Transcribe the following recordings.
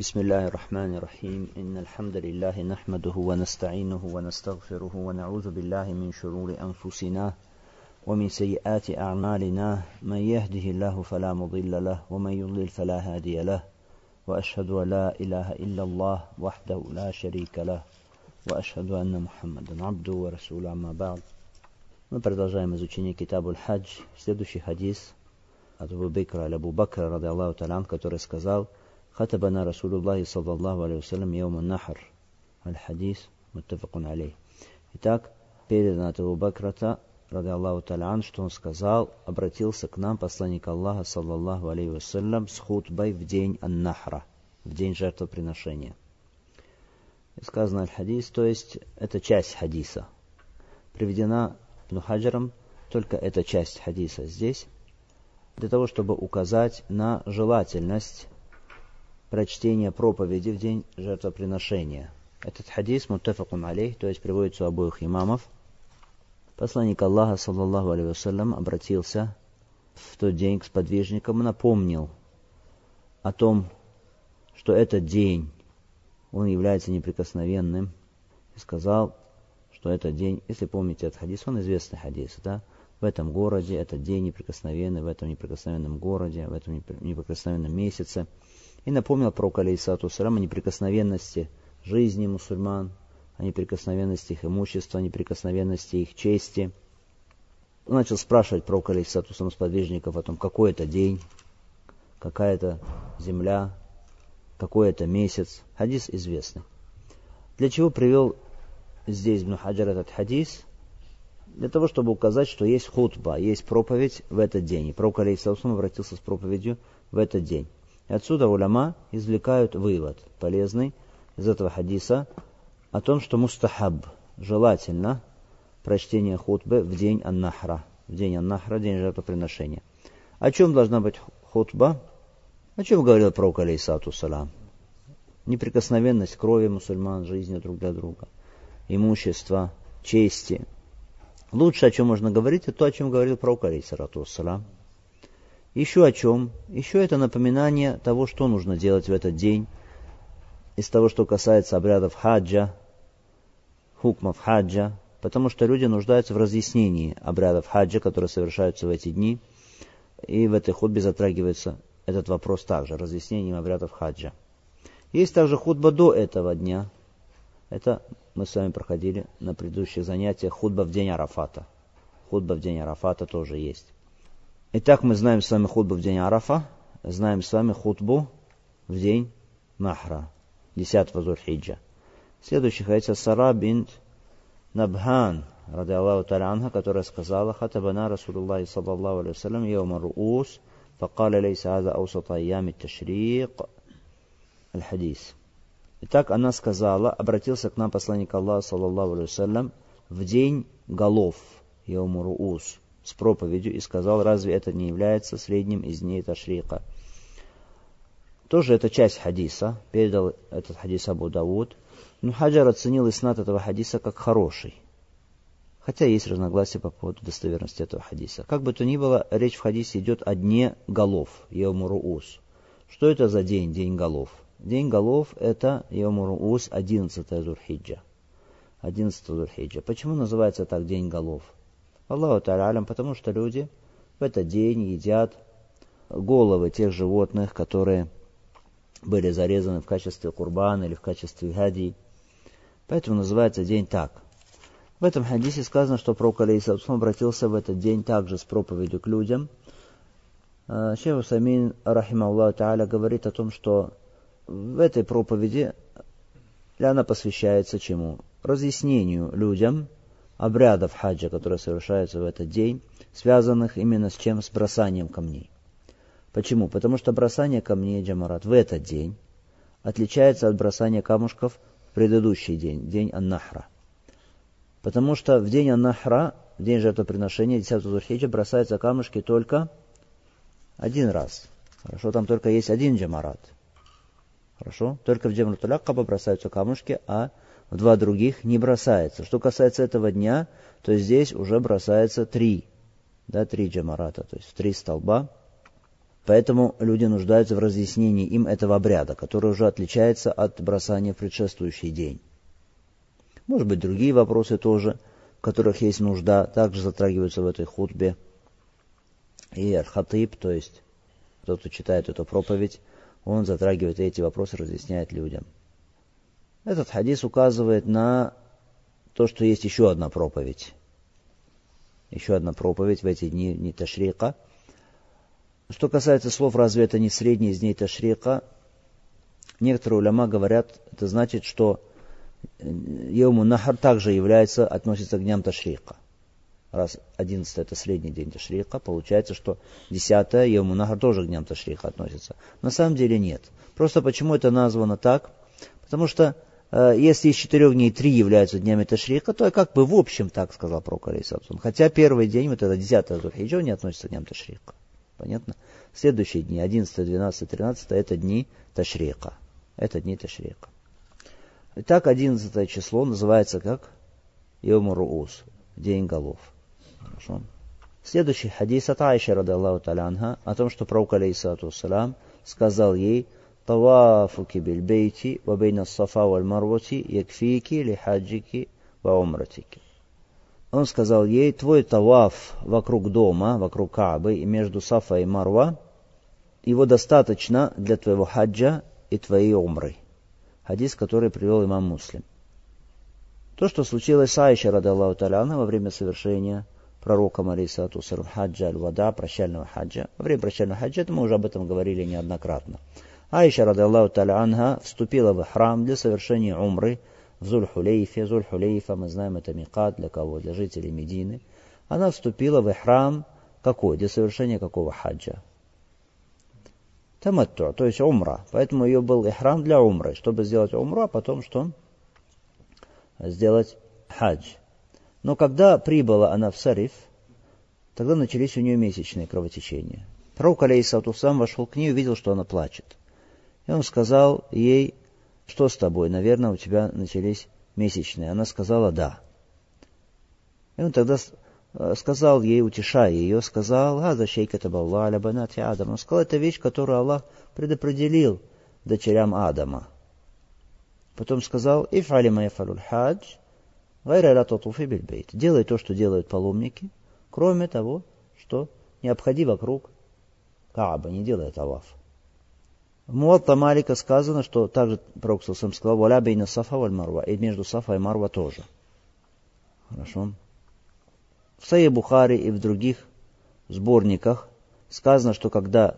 بسم الله الرحمن الرحيم. إن الحمد لله نحمده ونستعينه ونستغفره ونعوذ بالله من شرور أنفسنا ومن سيئات أعمالنا. من يهده الله فلا مضل له ومن يضلل فلا هادي له. وأشهد أن لا إله إلا الله وحده لا شريك له. وأشهد أن محمدا عبده ورسوله. أما بعد Мы продолжаем изучение كتاب الحج Следующий حديث от Абу Бекра, Абу Бакра, ради Аллаху который сказал – خطبنا رسول الله صلى الله عليه وسلم يوم النحر. Аль-Хадис, муттафакун алей. Итак, передано от Абу Бакрата, рады Аллаху Талян, что он сказал, обратился к нам посланник Аллаха, саллаллаху алейhi вассалям, с хутбой в день Ан-Нахра, в день жертвоприношения. И сказано Аль-Хадис, то есть это часть хадиса. Приведена Ибн Хаджаром только эта часть хадиса здесь, для того, чтобы указать на желательность прочтения проповеди в день жертвоприношения. Этот хадис муттафакун алейх, то есть приводится у обоих имамов. Посланник Аллаха, саллаллаху алейhi вассалям, обратился в тот день к сподвижникам и напомнил о том, что этот день, он является неприкосновенным, и сказал, что этот день, если помните этот хадис, он известный хадис, да, в этом городе, этот день неприкосновенный, в этом неприкосновенном городе, в этом неприкосновенном месяце. И напомнил про алейсату салам о неприкосновенности жизни мусульман, о неприкосновенности их имущества, о неприкосновенности их чести. Он начал спрашивать про алейсату салам сподвижников о том, какой это день, какая это земля, какой это месяц. Хадис известный. Для чего привел здесь Ибн Хаджар этот хадис, для того, чтобы указать, что есть хутба, есть проповедь в этот день. И пророк Алейхиссалам обратился с проповедью в этот день. И отсюда уляма извлекают вывод полезный из этого хадиса о том, что мустахаб, желательно прочтение хутбы в день Аннахра, в день Аннахра, день жертвоприношения. О чем должна быть хутба? О чем говорил пророк Алейсату Салам? Неприкосновенность крови мусульман, жизни друг для друга – имущества, чести. Лучше, о чем можно говорить, это то, о чем говорил пророк алейсарату салам. Еще о чем? Еще это напоминание того, что нужно делать в этот день, из того, что касается обрядов хаджа, хукмов хаджа, потому что люди нуждаются в разъяснении обрядов хаджа, которые совершаются в эти дни, и в этой худбе затрагивается этот вопрос также, разъяснением обрядов хаджа. Есть также худба до этого дня. Это мы с вами проходили на предыдущих занятиях худба в день Арафата. Худба в день Арафата тоже есть. Итак, мы знаем с вами хутбу в день Арафа, знаем с вами хутбу в день Махра, 10-го Зульхиджа. Следующий хадис Сара бинт Набхан, ради Аллаху Таранха, которая сказала, «Хатабана Расулуллахи саллаллаху алейхи вассалям, йома руус, факаля лейса аза аусата ями ташрик». Аль-Хадис. Итак, она сказала, обратился к нам посланник Аллаха, саллаллаху алейхи вассалям, в день голов, йома руус, с проповедью и сказал, разве это не является средним из дней Ташрика? Тоже это часть хадиса, передал этот хадис Абу Дауд, но Хаджар оценил иснат этого хадиса как хороший. Хотя есть разногласия по поводу достоверности этого хадиса. Как бы то ни было, речь в хадисе идет о дне голов, Яумуруус. Что это за день, день голов? День голов это Йомуруус 11 Зурхиджа. 11 Зурхиджа. Почему называется так День голов? Аллаху Та'алям, потому что люди в этот день едят головы тех животных, которые были зарезаны в качестве курбана или в качестве хади. Поэтому называется день так. В этом хадисе сказано, что пророк Алейсалам обратился в этот день также с проповедью к людям. А, Шейх Самин, рахима Аллаху Та'аля, говорит о том, что в этой проповеди она посвящается чему? Разъяснению людям обрядов хаджа, которые совершаются в этот день, связанных именно с чем? С бросанием камней. Почему? Потому что бросание камней джамарат в этот день отличается от бросания камушков в предыдущий день, день Аннахра. Потому что в день Аннахра, в день жертвоприношения, 10 Зурхиджа, бросаются камушки только один раз. Хорошо, там только есть один джамарат – Хорошо? Только в Джамратуль Акаба бросаются камушки, а в два других не бросается. Что касается этого дня, то здесь уже бросается три. Да, три джамарата, то есть три столба. Поэтому люди нуждаются в разъяснении им этого обряда, который уже отличается от бросания в предшествующий день. Может быть, другие вопросы тоже, в которых есть нужда, также затрагиваются в этой хутбе. И аль-хатиб, то есть тот, кто читает эту проповедь, он затрагивает эти вопросы, разъясняет людям. Этот хадис указывает на то, что есть еще одна проповедь. Еще одна проповедь в эти дни не Ташрика. Что касается слов, разве это не средний из дней Ташрика? Некоторые уляма говорят, это значит, что Йому Нахар также является, относится к дням Ташрика. Раз 11 это средний день Ташрика, получается, что 10 Йому Нахар тоже к дням Ташрика относится. На самом деле нет. Просто почему это названо так? Потому что если из четырех дней три являются днями Ташрика, то как бы в общем так сказал Пророк Алейсалсун. Хотя первый день, вот это 10 Зульхиджа, не относится к дням Ташрика. Понятно? Следующие дни, 11, 12, 13, это дни Ташрика. Это дни Ташрика. Итак, 11 число называется как Йомуруус, день голов. Хорошо. Следующий хадис от Айши, рады Аллаху Талянха, о том, что пророк, салам, сказал ей, طوافك بالبيت وبين الصفا والمروة يكفيك لحاجك وعمرتك. Он сказал ей, твой таваф вокруг дома, вокруг Каабы и между Сафа и Марва, его достаточно для твоего хаджа и твоей умры хадис, который привел имам Муслим. То, что случилось с Айшей, радаллаху таляна, во время совершения пророком, алейсату сарам, хаджа аль-вада, прощального хаджа. Во время прощального хаджа, это мы уже об этом говорили неоднократно. Айша, радаллаху таляна, вступила в храм для совершения умры в Зуль-Хулейфе. Зуль-Хулейфа, мы знаем, это микат для кого? Для жителей Медины. Она вступила в храм какой? Для совершения какого хаджа? таматту, то есть умра. Поэтому ее был ихрам для умры, чтобы сделать умру, а потом что? Сделать хадж. Но когда прибыла она в Сариф, тогда начались у нее месячные кровотечения. Пророк, алейхиссалату вошел к ней и увидел, что она плачет. И он сказал ей, что с тобой? Наверное, у тебя начались месячные. Она сказала, да. И он тогда Э, сказал ей, утешая ее, сказал, «А, защейка табалла аля банати Адам». Он сказал, это вещь, которую Аллах предопределил дочерям Адама. Потом сказал, «Ифали майфалуль хадж, гайра ла татуфи бильбейт». Делай то, что делают паломники, кроме того, что не обходи вокруг Кааба, не делай таваф. В Муатта Малика сказано, что также Пророк сам сказал, «Валя бейна сафа валь марва», и между сафа и марва тоже. Хорошо. В Сае Бухари и в других сборниках сказано, что когда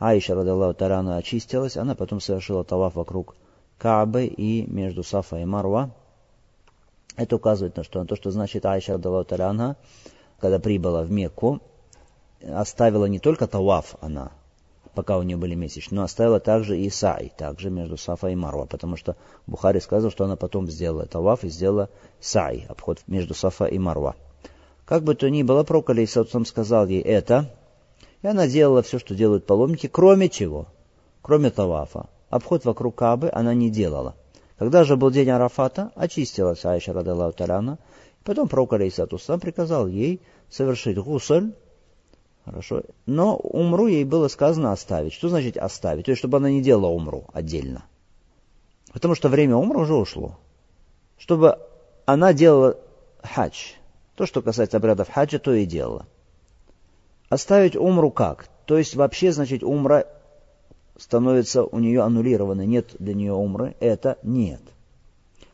Аиша, радаллаху тарану, очистилась, она потом совершила таваф вокруг Каабы и между Сафа и Марва. Это указывает на, что, на то, что значит Аиша, радаллаху тарану, когда прибыла в Мекку, оставила не только таваф она, пока у нее были месячные, но оставила также и сай, также между Сафа и Марва, потому что Бухари сказал, что она потом сделала таваф и сделала сай, обход между Сафа и Марва. Как бы то ни было, пророк Алейсалам сказал ей это, и она делала все, что делают паломники, кроме чего? Кроме тавафа. Обход вокруг Кабы она не делала. Когда же был день Арафата, очистилась Айша Радаллаху Таляна, потом пророк Алейсалам приказал ей совершить гусаль, Хорошо. Но умру ей было сказано оставить. Что значит оставить? То есть, чтобы она не делала умру отдельно. Потому что время умру уже ушло. Чтобы она делала хадж. То, что касается обрядов хаджа, то и дело. Оставить умру как? То есть вообще, значит, умра становится у нее аннулированной, нет для нее умры, это нет.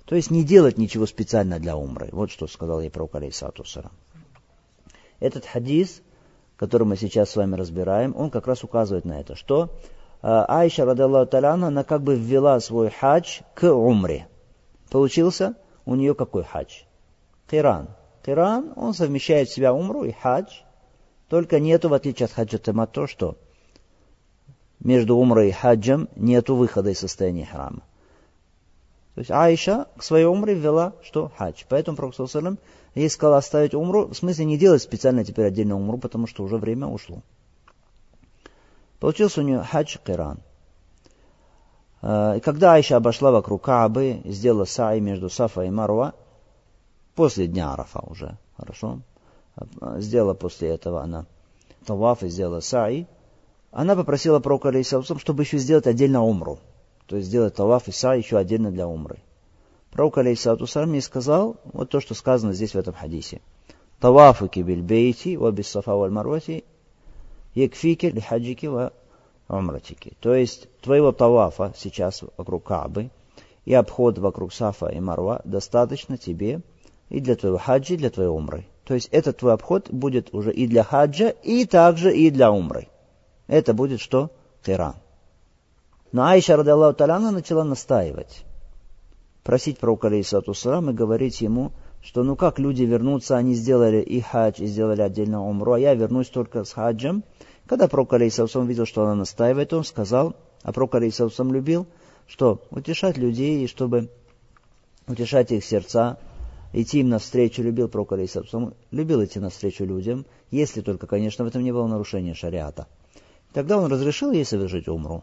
То есть не делать ничего специально для умры. Вот что сказал ей пророк Алейсату Этот хадис, который мы сейчас с вами разбираем, он как раз указывает на это, что э, Айша, радаллаху таляна, она как бы ввела свой хадж к умре. Получился у нее какой хадж? Киран. Киран, он совмещает в себя умру и хадж, только нету, в отличие от хаджа то, что между умрой и хаджем нету выхода из состояния храма. То есть Аиша к своей умре ввела, что хадж. Поэтому Пророк Салам ей сказал оставить умру, в смысле не делать специально теперь отдельно умру, потому что уже время ушло. Получился у нее хадж Киран. Э, и когда Аиша обошла вокруг Каабы, сделала сай между Сафа и Марва, после дня Арафа уже, хорошо? Сделала после этого она таваф и сделала саи. она попросила пророка, чтобы еще сделать отдельно умру. То есть сделать таваф и са еще отдельно для умры. Пророк, алейхиссалам, ей сказал вот то, что сказано здесь в этом хадисе. Тавафуки бильбейти ва биссафа валь марвати якфики лихаджики ва умратики. То есть твоего тавафа сейчас вокруг Каабы и обход вокруг Сафа и Марва достаточно тебе и для твоего хаджи, и для твоей умры. То есть этот твой обход будет уже и для хаджа, и также и для умры. Это будет что? Киран. Но Айша, ради Аллаху Таляна, начала настаивать. Просить пророка, алейхиссату и говорить ему, что ну как люди вернутся, они сделали и хадж, и сделали отдельно умру, а я вернусь только с хаджем. Когда пророк, алейхиссату видел, что она настаивает, он сказал, а пророк, алейхиссату любил, что утешать людей, и чтобы утешать их сердца, идти им навстречу, любил пророк, алейхиссату любил идти навстречу людям, если только, конечно, в этом не было нарушения шариата. Тогда он разрешил ей совершить умру.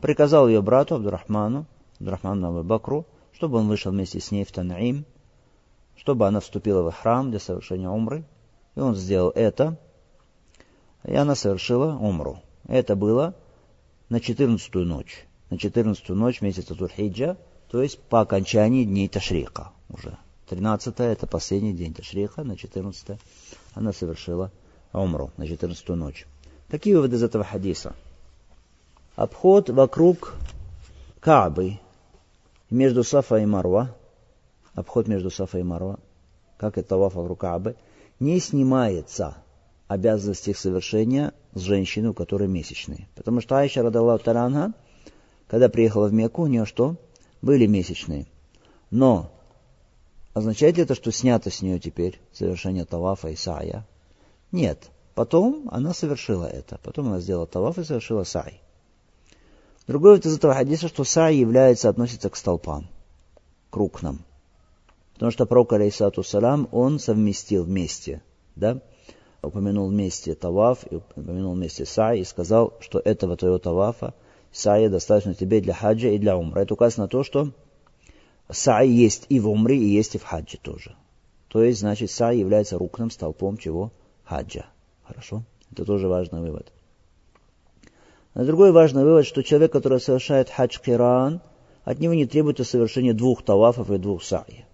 Приказал ее брату Абдурахману, Абдурахману Бакру, чтобы он вышел вместе с ней в Танаим, чтобы она вступила в храм для совершения умры. И он сделал это, и она совершила умру. Это было на 14 ночь. На 14 ночь месяца Турхиджа, то есть по окончании дней Ташрика уже. 13 это последний день Ташриха, на 14 она совершила умру, на 14 ночь. Какие выводы из этого хадиса? Обход вокруг Каабы между Сафа и Марва, обход между Сафа и Марва, как это таваф вокруг Каабы, не снимается обязанность их совершения с женщиной, у которой месячные. Потому что Айша радала Таранга, когда приехала в Мекку, у нее что? Были месячные. Но означает ли это, что снято с нее теперь совершение тавафа и сая? Нет. Потом она совершила это. Потом она сделала таваф и совершила сай. Другой вот из этого хадиса, что сай является, относится к столпам, к рукнам. Потому что пророк, алейсату салам, он совместил вместе, да, упомянул вместе таваф, и упомянул вместе сай, и сказал, что этого твоего тавафа, сая достаточно тебе для хаджа и для умра. Это указано на то, что сай есть и в умре, и есть и в хаджи тоже. То есть, значит, сай является рукным столпом чего? Хаджа. Хорошо? Это тоже важный вывод. А другой важный вывод, что человек, который совершает хадж киран, от него не требуется совершения двух тавафов и двух саи.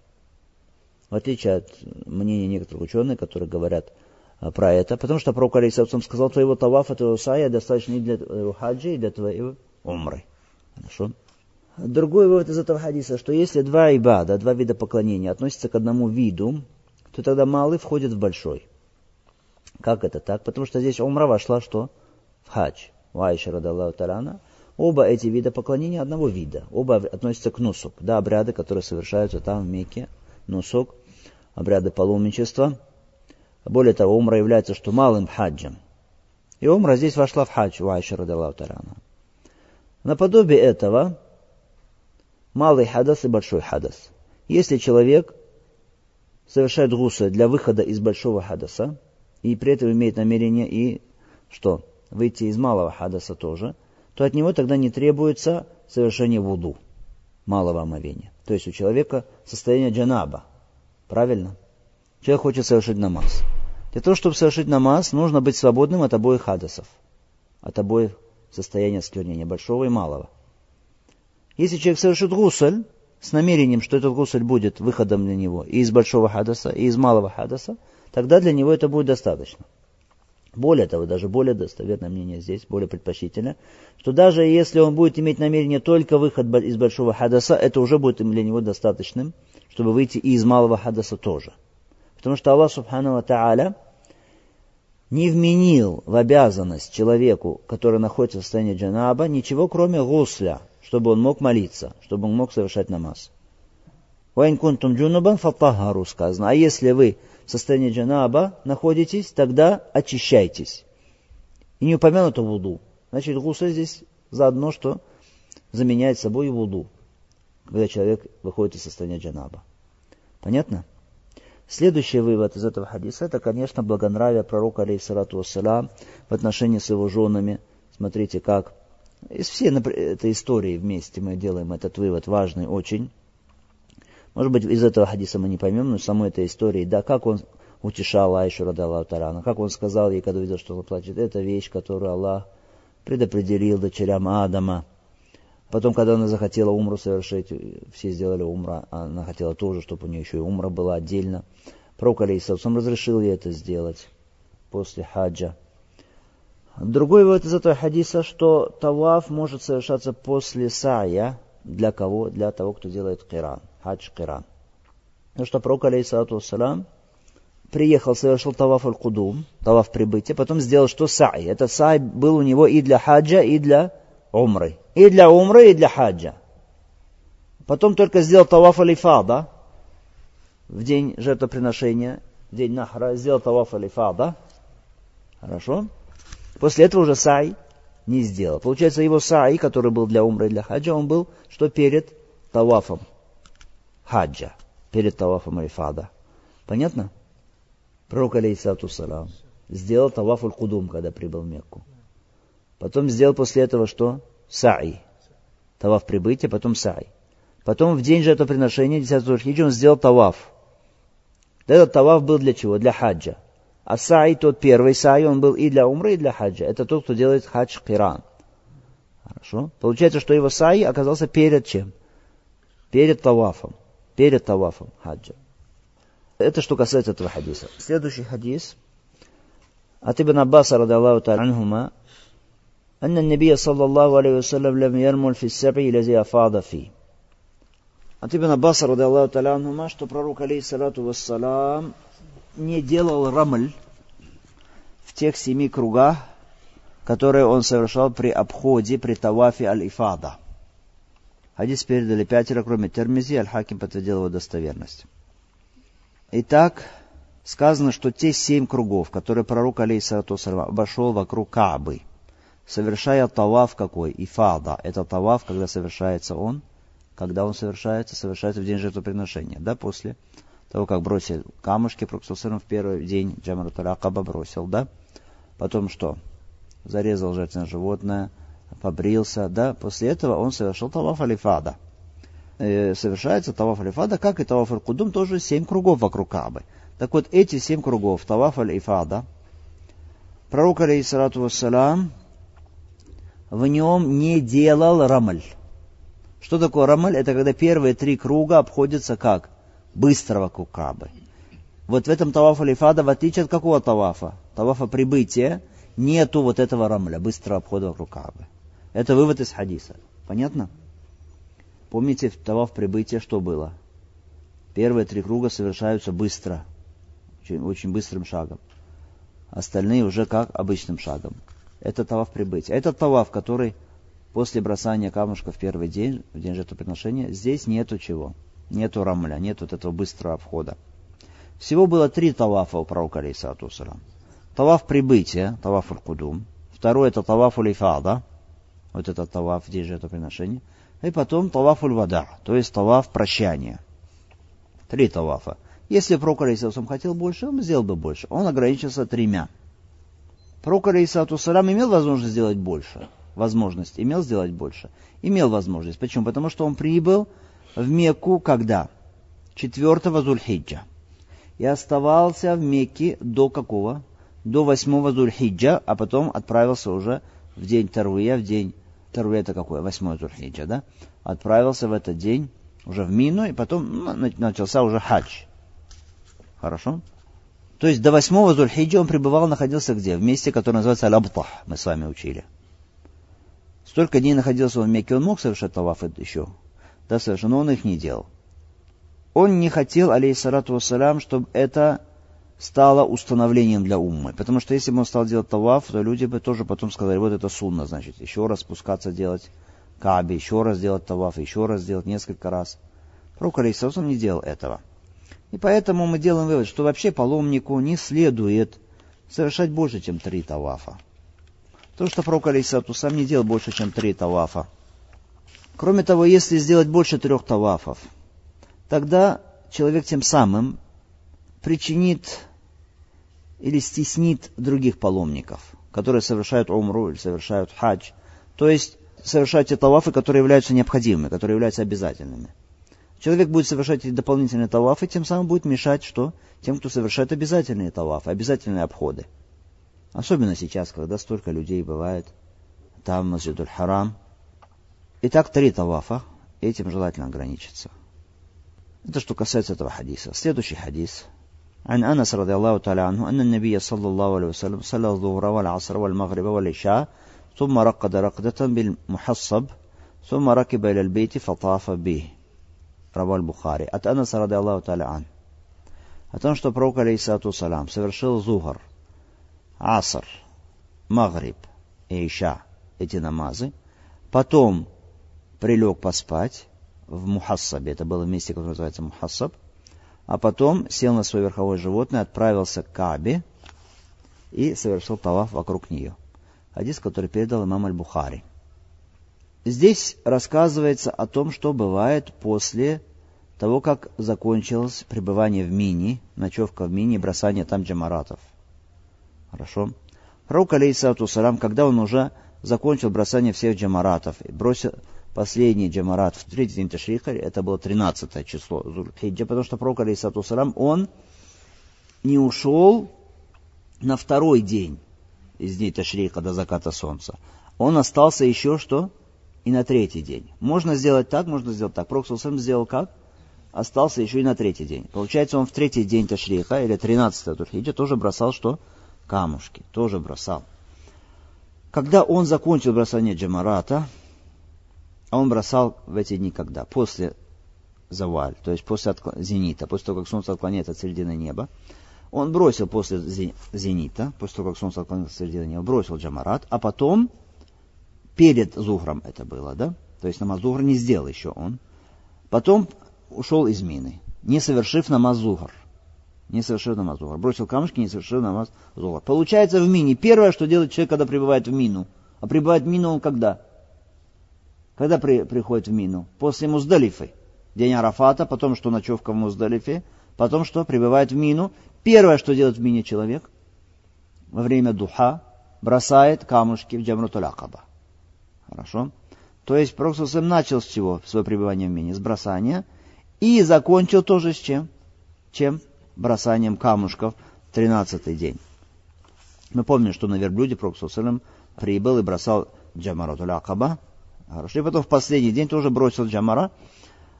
В отличие от мнения некоторых ученых, которые говорят а, про это, потому что пророк Алисавцам сказал, твоего тавафа, твоего сая достаточно и для твоего хаджа, и для твоего умры. Хорошо? Другой вывод из этого хадиса, что если два ибада, два вида поклонения относятся к одному виду, то тогда малый входит в большой. Как это так? Потому что здесь умра вошла что? В хадж. Вайша радаллаху тарана. Оба эти вида поклонения одного вида. Оба относятся к нусук. Да, обряды, которые совершаются там в Мекке. Нусук. Обряды паломничества. Более того, умра является что малым хаджем. И умра здесь вошла в хадж. Вайша радаллаху тарана. Наподобие этого малый хадас и большой хадас. Если человек совершает гуса для выхода из большого хадаса, и при этом имеет намерение и что? Выйти из малого хадаса тоже, то от него тогда не требуется совершение вуду, малого омовения. То есть у человека состояние джанаба. Правильно? Человек хочет совершить намаз. Для того, чтобы совершить намаз, нужно быть свободным от обоих хадасов. От обоих состояния осквернения, большого и малого. Если человек совершит гусль, с намерением, что этот гусль будет выходом для него и из большого хадаса, и из малого хадаса, тогда для него это будет достаточно. Более того, даже более достоверное мнение здесь, более предпочтительно, что даже если он будет иметь намерение только выход из большого хадаса, это уже будет для него достаточным, чтобы выйти и из малого хадаса тоже. Потому что Аллах Субхану Та'аля не вменил в обязанность человеку, который находится в состоянии джанаба, ничего кроме гусля, чтобы он мог молиться, чтобы он мог совершать намаз. Вайн кунтум джунубан фатахару сказано. А если вы в состоянии джанаба находитесь, тогда очищайтесь. И не упомянуто вуду. Значит, гуса здесь заодно, что заменяет собой вуду, когда человек выходит из состояния джанаба. Понятно? Следующий вывод из этого хадиса, это, конечно, благонравие пророка, алейхиссалату вассалам, в отношении с его женами. Смотрите, как из всей этой истории вместе мы делаем этот вывод, важный очень. Может быть, из этого хадиса мы не поймем, но самой этой истории, да, как он утешал Айшу Радаллаху Тарана, как он сказал ей, когда увидел, что она плачет, это вещь, которую Аллах предопределил дочерям Адама. Потом, когда она захотела умру совершить, все сделали умра, она хотела тоже, чтобы у нее еще и умра была отдельно. Пророк Алейсалсам разрешил ей это сделать после хаджа. Другой вывод из этого хадиса, что таваф может совершаться после сая. Для кого? Для того, кто делает киран, хадж киран. Потому что пророк, алейхиссалату вассалам, приехал, совершил таваф аль-кудум, таваф прибытия, потом сделал что сай. Этот сай был у него и для хаджа, и для умры. И для умры, и для хаджа. Потом только сделал таваф алифада в день жертвоприношения, в день нахра, сделал таваф алифада. Хорошо? После этого уже сай не сделал. Получается, его сай, который был для умры и для хаджа, он был что перед тавафом хаджа, перед тавафом айфада. Понятно? Пророк, алейхиссалату салам, сделал таваф кудум когда прибыл в Мекку. Потом сделал после этого что? Саи. Таваф прибытия, потом саи. Потом в день жертвоприношения, 10 Зульхиджа, он сделал таваф. Этот таваф был для чего? Для хаджа. А сай, тот первый сай, он был и для умры, и для хаджа. Это тот, кто делает хадж киран. Хорошо? Получается, что его сай оказался перед чем? Перед тавафом Перед тавафом хаджа. Это что касается этого хадиса. Следующий хадис. От Ибн Аббаса, рады Аллаху анхума, أن النبي صلى الله عليه وسلم لم يرمل في السبع الذي أفاض فيه. От Ибн Аббаса, рады Аллаху анхума, что пророк, алейхиссалату вассалам, не делал рамль в тех семи кругах, которые он совершал при обходе, при тавафе аль-ифада. Хадис передали пятеро, кроме Термизи, Аль-Хаким подтвердил его достоверность. Итак, сказано, что те семь кругов, которые пророк алейсалату обошел вокруг Каабы, совершая таваф какой? Ифада. Это таваф, когда совершается он, когда он совершается, совершается в день жертвоприношения, да, после того, как бросил камушки, Проксусыром в первый день Джамрат Акаба бросил, да? Потом что? Зарезал жертвенное животное, побрился, да? После этого он совершил таваф алифада. Э, совершается таваф алифада, как и таваф аль-кудум, тоже семь кругов вокруг Кабы. Так вот, эти семь кругов, таваф аль-ифада, пророк, алейхиссалату вассалам, в нем не делал рамаль. Что такое рамаль? Это когда первые три круга обходятся как? быстро вокруг Кабы. Вот в этом тавафа лифада, в отличие от какого тавафа? Тавафа прибытия, нету вот этого рамля, быстрого обхода вокруг Кабы. Это вывод из хадиса. Понятно? Помните, в таваф прибытия что было? Первые три круга совершаются быстро, очень, очень быстрым шагом. Остальные уже как обычным шагом. Это таваф прибытия. Это таваф, который после бросания камушка в первый день, в день жертвоприношения, здесь нету чего нету рамля, нет вот этого быстрого входа. Всего было три тавафа у пророка алейсалату Таваф прибытия, таваф аль-кудум. Второй это таваф улифада, вот это таваф, где же это приношение. И потом таваф уль-вада, то есть таваф прощания. Три тавафа. Если пророк алейсалату хотел больше, он сделал бы больше. Он ограничился тремя. Пророк алейсалату имел возможность сделать больше. Возможность имел сделать больше. Имел возможность. Почему? Потому что он прибыл в Мекку когда? 4 Зульхиджа. И оставался в Мекке до какого? До 8 Зульхиджа, а потом отправился уже в день Тарвия, в день Тарвия это какое? 8 Зульхиджа, да? Отправился в этот день уже в Мину, и потом ну, начался уже хадж. Хорошо? То есть до 8 Зульхиджа он пребывал, находился где? В месте, которое называется Аль-Абтах, мы с вами учили. Столько дней находился он в Мекке, он мог совершать таваф еще? да, совершенно, но он их не делал. Он не хотел, алейхиссалату вассалям, чтобы это стало установлением для уммы. Потому что если бы он стал делать таваф, то люди бы тоже потом сказали, вот это сунна, значит, еще раз спускаться делать каби, еще раз делать таваф, еще раз делать несколько раз. Пророк, алейхиссалату не делал этого. И поэтому мы делаем вывод, что вообще паломнику не следует совершать больше, чем три тавафа. То, что пророк, алейхиссалату сам не делал больше, чем три тавафа. Кроме того, если сделать больше трех тавафов, тогда человек тем самым причинит или стеснит других паломников, которые совершают умру или совершают хадж. То есть совершают те тавафы, которые являются необходимыми, которые являются обязательными. Человек будет совершать эти дополнительные тавафы, тем самым будет мешать что? Тем, кто совершает обязательные тавафы, обязательные обходы. Особенно сейчас, когда столько людей бывает – там Масджидуль Харам. Итак, три тавафа. Этим желательно ограничиться. Это что касается этого хадиса. Следующий хадис. عن أنس رضي الله تعالى عنه أن النبي صلى الله عليه وسلم صلى الظهر والعصر والمغرب والعشاء ثم رقد رقدة بالمحصب ثم ركب إلى البيت فطاف به رواه البخاري от Анаса رضي الله تعالى عنه о том, что пророк, алейсату салам, совершил зухар, аср, магриб и иша, эти намазы, потом прилег поспать в Мухассабе, это было месте, которое называется Мухассаб, а потом сел на свое верховое животное, отправился к Кабе и совершил таваф вокруг нее. Хадис, который передал имам Аль-Бухари. Здесь рассказывается о том, что бывает после того, как закончилось пребывание в Мини, ночевка в Мини бросание там джамаратов. Хорошо. Пророк, алейсалату салам, когда он уже закончил бросание всех джамаратов бросил последний джамарат в третий день Ташриха, это было 13 число Зульхиджа, потому что пророк, алейсалату салам, он не ушел на второй день из дней Ташриха до заката солнца. Он остался еще что? И на третий день. Можно сделать так, можно сделать так. Пророк Сусам сделал как? Остался еще и на третий день. Получается, он в третий день Ташриха, или 13 Ташриха, тоже бросал что? камушки, тоже бросал. Когда он закончил бросание джамарата, он бросал в эти дни когда? После заваль, то есть после откло... зенита, после того, как солнце отклоняется от середины неба. Он бросил после зенита, после того, как солнце отклонилось от середины неба, бросил джамарат, а потом, перед зухром это было, да? То есть намаз зухр не сделал еще он. Потом ушел из мины, не совершив намаз зухр не совершил намаз зухар. Бросил камушки, не совершил намаз зухар. Получается в мине. Первое, что делает человек, когда прибывает в мину. А прибывает в мину он когда? Когда при, приходит в мину? После Муздалифы. День Арафата, потом что ночевка в Муздалифе, потом что прибывает в мину. Первое, что делает в мине человек, во время духа, бросает камушки в Джамрутуль Акаба. Хорошо? То есть Пророк начал с чего? Свое пребывание в мине? С бросания. И закончил тоже с чем? Чем? бросанием камушков в тринадцатый день. Мы помним, что на верблюде Проксусалем прибыл и бросал Джамаратуль Акаба. Хорошо. И потом в последний день тоже бросил Джамара.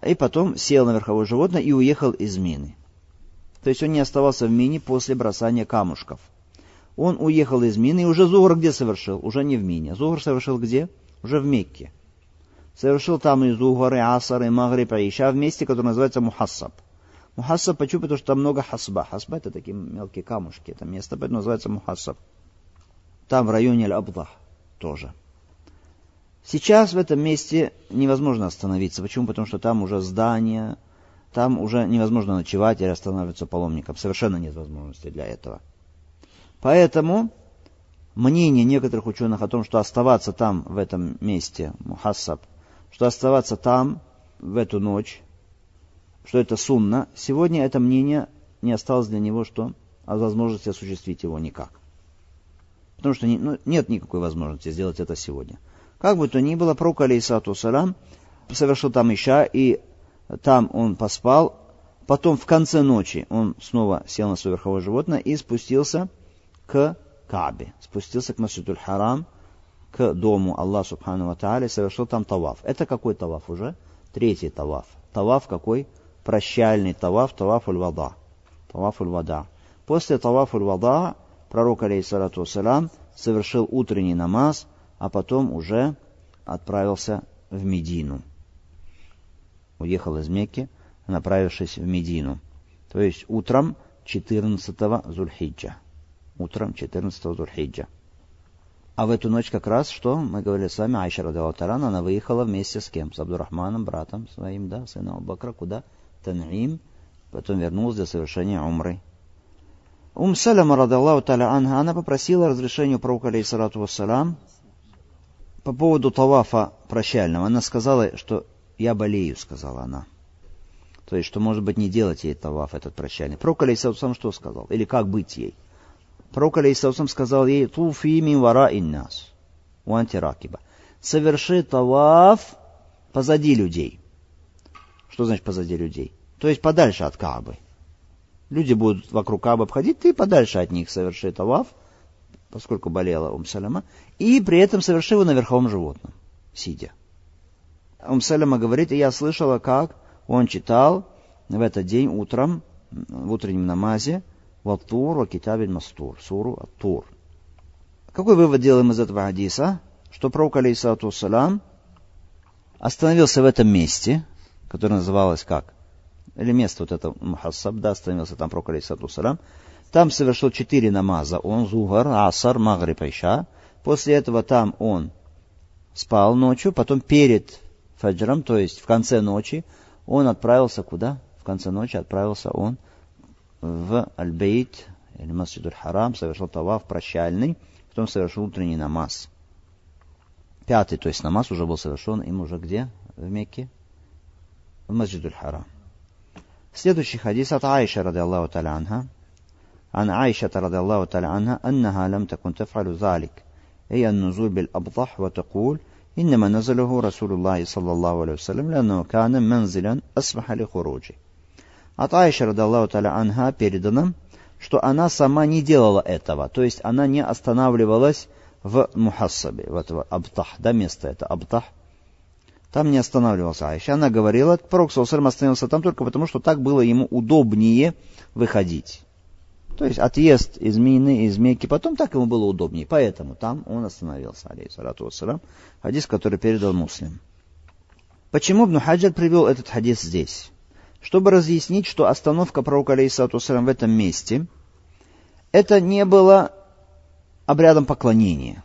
И потом сел на верховое животное и уехал из мины. То есть он не оставался в мине после бросания камушков. Он уехал из мины и уже Зугр где совершил? Уже не в мине. Зугр совершил где? Уже в Мекке. Совершил там и Зугар, и Асар, и Магриб, и Иша в месте, которое называется Мухассаб. Мухассаб почему? Потому что там много хасба. Хасба это такие мелкие камушки. Это место, поэтому называется мухассаб. Там в районе Аль-Абдах тоже. Сейчас в этом месте невозможно остановиться. Почему? Потому что там уже здание, там уже невозможно ночевать или останавливаться паломникам. Совершенно нет возможности для этого. Поэтому мнение некоторых ученых о том, что оставаться там, в этом месте, Мухассаб, что оставаться там в эту ночь, что это сунна, сегодня это мнение не осталось для него что? А возможности осуществить его никак. Потому что не, ну, нет никакой возможности сделать это сегодня. Как бы то ни было, пророк, алейсату салам, совершил там Иша, и там он поспал. Потом в конце ночи он снова сел на свое верховое животное и спустился к Каабе, спустился к Масджидуль Харам, к дому Аллаха Субхану Ва совершил там таваф. Это какой таваф уже? Третий таваф. Таваф какой? прощальный таваф, таваф уль-вада. Таваф уль-вада. После таваф уль-вада пророк, алейхиссалату вассалам, совершил утренний намаз, а потом уже отправился в Медину. Уехал из Мекки, направившись в Медину. То есть утром 14-го Зульхиджа. Утром 14-го Зульхиджа. А в эту ночь как раз, что мы говорили с вами, Айша Радалатаран, она выехала вместе с кем? С Абдурахманом, братом своим, да, сыном Бакра, куда? Тан'им, потом вернулась для совершения умры. Ум Салама, радаллаху таля анха, она попросила разрешения у пророка, алейхиссалату вассалам, по поводу тавафа прощального. Она сказала, что я болею, сказала она. То есть, что, может быть, не делать ей таваф этот прощальный. Пророк, алейхиссалату что сказал? Или как быть ей? Пророк, алейхиссалату сказал ей, туфи мин вара иннас, у антиракиба. Соверши таваф позади людей. Что значит позади людей? То есть подальше от Каабы. Люди будут вокруг Каабы обходить, ты подальше от них соверши таваф, поскольку болела Ум Салама, и при этом совершил его на верховом животном, сидя. Ум Салама говорит, и я слышала, как он читал в этот день утром, в утреннем намазе, Ваттур, Вакитабин Мастур, суру Ат-Тур. Какой вывод делаем из этого хадиса? Что пророк, алейсалату салам, остановился в этом месте, которое называлось как? Или место вот это Мухассаб, да, остановился там пророк, алейсалату салам. Там совершил четыре намаза. Он зугар, асар, магриб, айша. После этого там он спал ночью, потом перед фаджром, то есть в конце ночи, он отправился куда? В конце ночи отправился он в Аль-Бейт, или Масджид Аль-Харам, совершил таваф прощальный, потом совершил утренний намаз. Пятый, то есть намаз уже был совершен им уже где? В Мекке? В Масджид Аль-Харам. Следующий хадис от Аиша, ради Аллаху таля. عن عائشة رضي الله تعالى عنها أنها لم تكن تفعل ذلك أي النزول بالأبطح وتقول إنما نزله رسول الله صلى الله عليه وسلم لأنه كان منزلا أسمح لخروجه От Айши, радаллаху таля анха, передано, что она сама не делала этого, то есть она не останавливалась в Мухассабе, в этого Абтах, да, место это Абтах. Там не останавливался Айша. Она говорила, пророк Саусалям остановился там только потому, что так было ему удобнее выходить. То есть отъезд из Мины, из Мекки, потом так ему было удобнее. Поэтому там он остановился, алейхиссалату вассалам. Хадис, который передал муслим. Почему Ibn Хаджар привел этот хадис здесь? чтобы разъяснить, что остановка пророка, алейхиссалату в этом месте, это не было обрядом поклонения.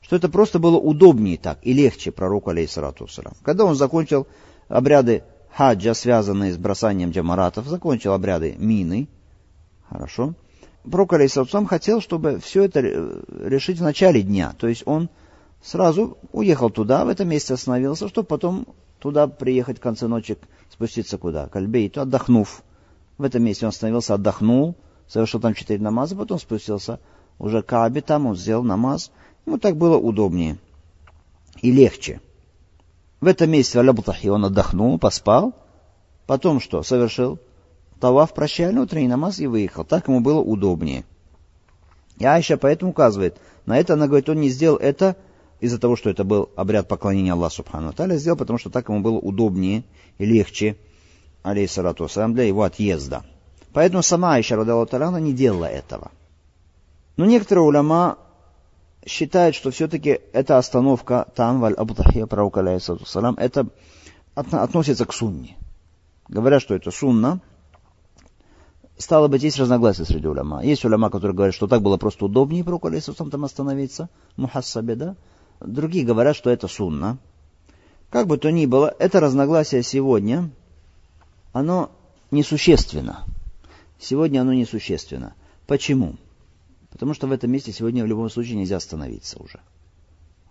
Что это просто было удобнее так и легче пророку, алейхиссалату Когда он закончил обряды хаджа, связанные с бросанием джамаратов, закончил обряды мины, хорошо, пророк, алейхиссалату хотел, чтобы все это решить в начале дня. То есть он сразу уехал туда, в этом месте остановился, чтобы потом туда приехать в конце ночи, спуститься куда? К Альбейту, отдохнув. В этом месте он остановился, отдохнул, совершил там четыре намаза, потом спустился уже к Каабе, там он сделал намаз. Ему так было удобнее и легче. В этом месте Алябутахи он отдохнул, поспал, потом что? Совершил таваф прощальный утренний намаз и выехал. Так ему было удобнее. И Айша поэтому указывает, на это она говорит, он не сделал это из-за того, что это был обряд поклонения Аллаху Субхану Таля, сделал, потому что так ему было удобнее и легче, алейхиссалату вассалам, для его отъезда. Поэтому сама Айша Радалла Таляна не делала этого. Но некоторые уляма считают, что все-таки эта остановка там, в Аль-Абдахия, пророка, алейхиссалату вассалам, это относится к сунне. Говорят, что это сунна, стало быть, есть разногласия среди уляма. Есть уляма, которые говорят, что так было просто удобнее пророку, алейхиссалату там остановиться, мухассабе, да, Другие говорят, что это сунна. Как бы то ни было, это разногласие сегодня, оно несущественно. Сегодня оно несущественно. Почему? Потому что в этом месте сегодня в любом случае нельзя остановиться уже.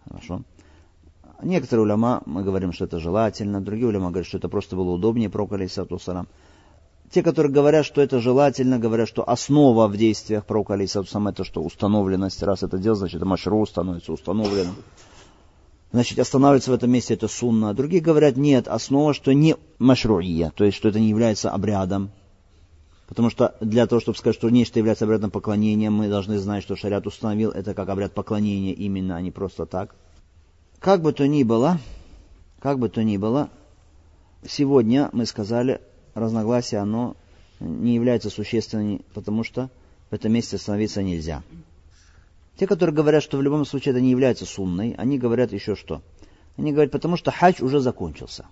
Хорошо? Некоторые уляма, мы говорим, что это желательно, другие уляма говорят, что это просто было удобнее пророка, алейсату те, которые говорят, что это желательно, говорят, что основа в действиях пророка Алисатусам это что установленность. Раз это дело, значит, это становится установленным. Значит, останавливаться в этом месте это сунна. Другие говорят, нет, основа, что не машруия, то есть, что это не является обрядом. Потому что для того, чтобы сказать, что нечто является обрядом поклонения, мы должны знать, что шарят установил это как обряд поклонения именно, а не просто так. Как бы то ни было, как бы то ни было, сегодня мы сказали, разногласие, оно не является существенным, потому что в этом месте остановиться нельзя. Те, которые говорят, что в любом случае это не является сунной, они говорят еще что? Они говорят, потому что хадж уже закончился.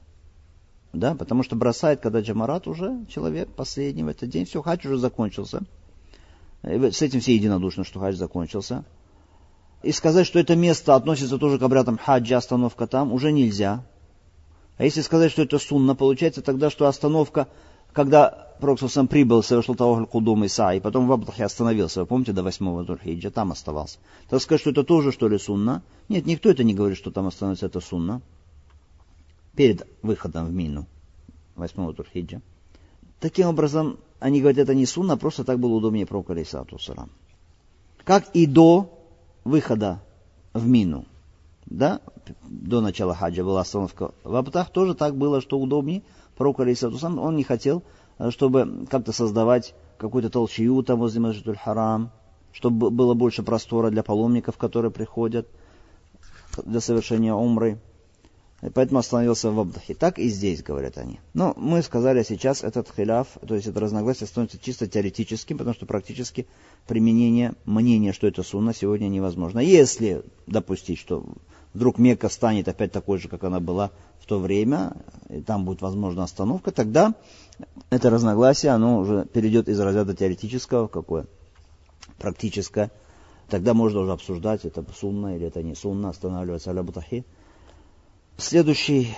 Да, потому что бросает, когда джамарат уже человек последний в этот день, все, хадж уже закончился. С этим все единодушны, что хадж закончился. И сказать, что это место относится тоже к обрядам хаджа, остановка там, уже нельзя. А если сказать, что это сунна, получается тогда, что остановка, когда Пророк сам прибыл, совершил Тавахаль Кудум Иса, и потом в Абдахе остановился, вы помните, до восьмого Дурхиджа, там оставался. Так сказать, что это тоже, что ли, сунна? Нет, никто это не говорит, что там остановится это сунна. Перед выходом в Мину, восьмого Дурхиджа. Таким образом, они говорят, это не сунна, просто так было удобнее Пророку Алейсату Салам. Как и до выхода в Мину да, до начала хаджа была остановка в Абтах, тоже так было, что удобнее. Пророк Алисатусам, он не хотел, э, чтобы как-то создавать какую-то толчью там возле Масджидуль Харам, чтобы было больше простора для паломников, которые приходят для совершения умры. И поэтому остановился в Абдахе. Так и здесь, говорят они. Но мы сказали сейчас, этот хиляф, то есть это разногласие становится чисто теоретическим, потому что практически применение мнения, что это сунна, сегодня невозможно. Если допустить, что вдруг Мекка станет опять такой же, как она была в то время, и там будет возможна остановка, тогда это разногласие, оно уже перейдет из разряда теоретического в какое? Практическое. Тогда можно уже обсуждать, это сунна или это не сунна, останавливаться аля бутахи. Следующий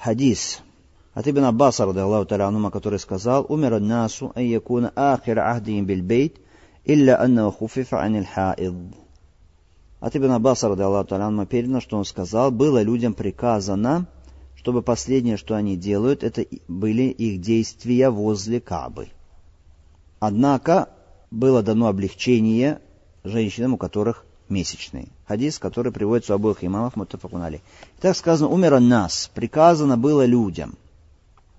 хадис от Ибн Аббаса, рады Аллаху та'ala который сказал, «Умер насу ан якуна ахир ахдиим бильбейт, илля анна хуфифа анил хаид». От Ибн Аббаса, рады Аллаху та'ala передано, что он сказал, было людям приказано, чтобы последнее, что они делают, это были их действия возле Кабы. Однако было дано облегчение женщинам, у которых месячные. Хадис, который приводится у обоих имамов Мутафакунали. Так сказано, умер нас, приказано было людям.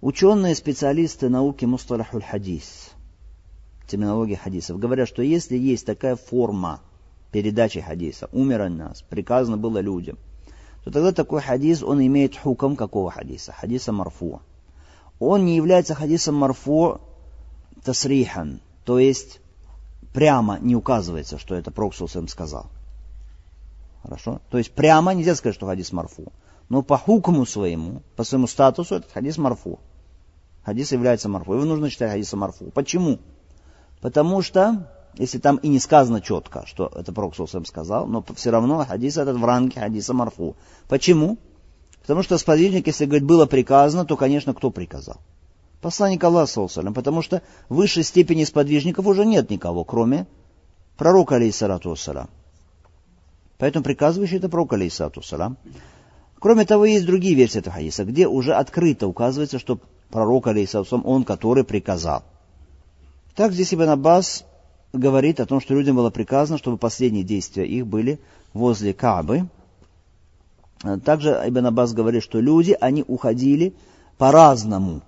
Ученые специалисты науки Мусталахуль Хадис, терминологии хадисов, говорят, что если есть такая форма передачи хадиса, умер нас, приказано было людям, то тогда такой хадис, он имеет хуком какого хадиса? Хадиса марфу. Он не является хадисом марфу тасрихан, то есть прямо не указывается, что это Проксус им сказал. Хорошо? То есть прямо нельзя сказать, что хадис марфу. Но по хукму своему, по своему статусу, этот хадис марфу. Хадис является марфу. Его нужно читать хадиса марфу. Почему? Потому что, если там и не сказано четко, что это Проксус им сказал, но все равно хадис этот в ранге хадиса марфу. Почему? Потому что сподвижник, если говорит, было приказано, то, конечно, кто приказал? Посланник Аллаха, потому что в высшей степени сподвижников уже нет никого, кроме пророка, алейхиссалату вассалам. Поэтому приказывающий это пророк, алейсату салам. Кроме того, есть другие версии этого хадиса, где уже открыто указывается, что пророк, алейсату он, который приказал. Так здесь Ибн Аббас говорит о том, что людям было приказано, чтобы последние действия их были возле Каабы. Также Ибн Аббас говорит, что люди, они уходили по-разному.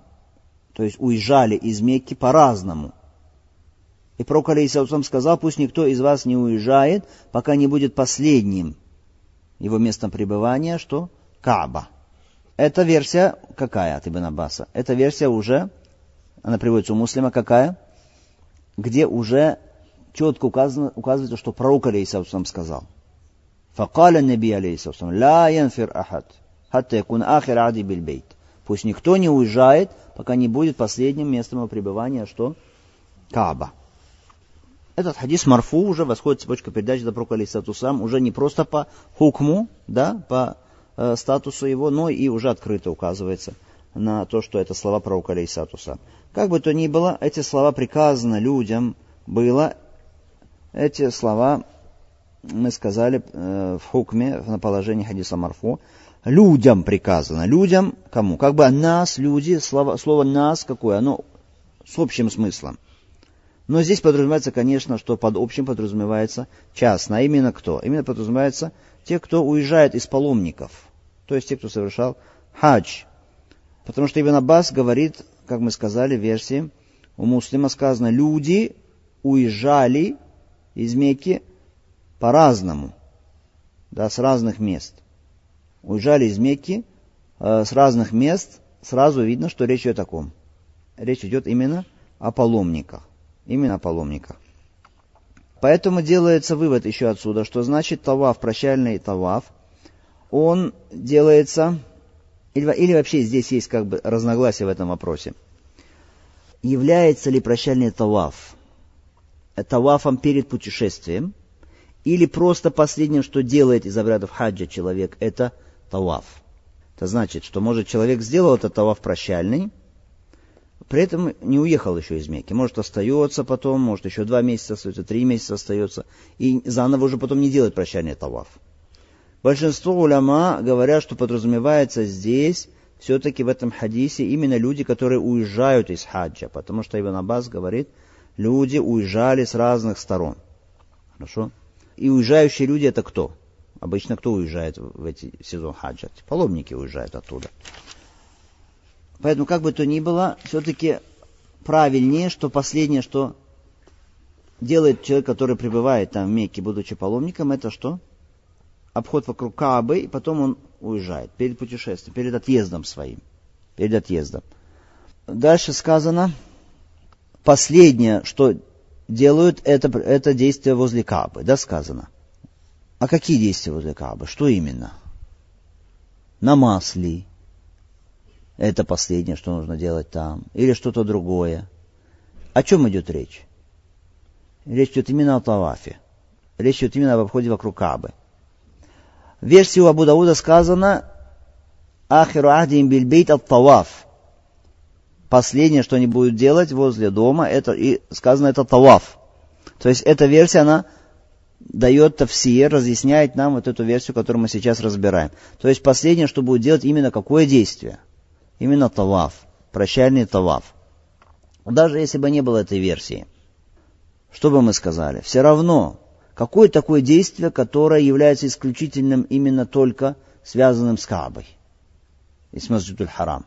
То есть уезжали из Мекки по-разному. И пророк, алейхиссалам, сказал, пусть никто из вас не уезжает, пока не будет последним его местом пребывания, что Кааба. Эта версия какая от Ибн Аббаса? Эта версия уже, она приводится у муслима, какая? Где уже четко указано, указывается, что пророк, алейхиссалам, сказал. Факаля наби, алейхиссалам, ла янфир ахад, хатта якун ахир ади бильбейт. Пусть никто не уезжает, пока не будет последним местом его пребывания, а что Кааба. Этот хадис Марфу уже восходит цепочка передачи до пророка, алейхиссалату уже не просто по хукму, да, по э, статусу его, но и уже открыто указывается на то, что это слова пророка, алейхиссалату сам. Как бы то ни было, эти слова приказано людям было эти слова мы сказали э, в хукме, на положении хадиса марфу, людям приказано. Людям кому? Как бы нас, люди, слово, слово нас какое? Оно с общим смыслом. Но здесь подразумевается, конечно, что под общим подразумевается частно. А именно кто? Именно подразумевается те, кто уезжает из паломников. То есть те, кто совершал хадж. Потому что Ибн Аббас говорит, как мы сказали в версии, у муслима сказано, люди уезжали из Мекки по-разному, да, с разных мест. Уезжали из Мекки э, с разных мест, сразу видно, что речь идет о ком. Речь идет именно о паломниках именно о паломниках. Поэтому делается вывод еще отсюда, что значит таваф, прощальный таваф, он делается, или, или вообще здесь есть как бы разногласие в этом вопросе. Является ли прощальный таваф тавафом перед путешествием, или просто последним, что делает из обрядов хаджа человек, это таваф. Это значит, что может человек сделал этот таваф прощальный, при этом не уехал еще из Мекки. Может, остается потом, может, еще два месяца остается, три месяца остается. И заново уже потом не делать прощание таваф. Большинство уляма говорят, что подразумевается здесь, все-таки в этом хадисе, именно люди, которые уезжают из хаджа. Потому что Ибн Аббас говорит, люди уезжали с разных сторон. Хорошо? И уезжающие люди это кто? Обычно кто уезжает в эти сезон хаджа? Паломники уезжают оттуда. Поэтому, как бы то ни было, все-таки правильнее, что последнее, что делает человек, который пребывает там в Мекке, будучи паломником, это что? Обход вокруг Каабы, и потом он уезжает перед путешествием, перед отъездом своим. Перед отъездом. Дальше сказано, последнее, что делают, это, это действие возле Каабы, да, сказано. А какие действия возле Каабы? Что именно? Намаз ли? Это последнее, что нужно делать там. Или что-то другое. О чем идет речь? Речь идет именно о Тавафе. Речь идет именно об обходе вокруг Кабы. В версии у Абу Дауда сказано «Ахиру ахдим бильбейт от Таваф». Последнее, что они будут делать возле дома, это, и сказано это Таваф. То есть эта версия, она дает тавсир, разъясняет нам вот эту версию, которую мы сейчас разбираем. То есть последнее, что будет делать именно какое действие? Именно Таваф, прощальный Таваф. Даже если бы не было этой версии, что бы мы сказали? Все равно, какое такое действие, которое является исключительным именно только связанным с Каабой и с Масджидуль Харам?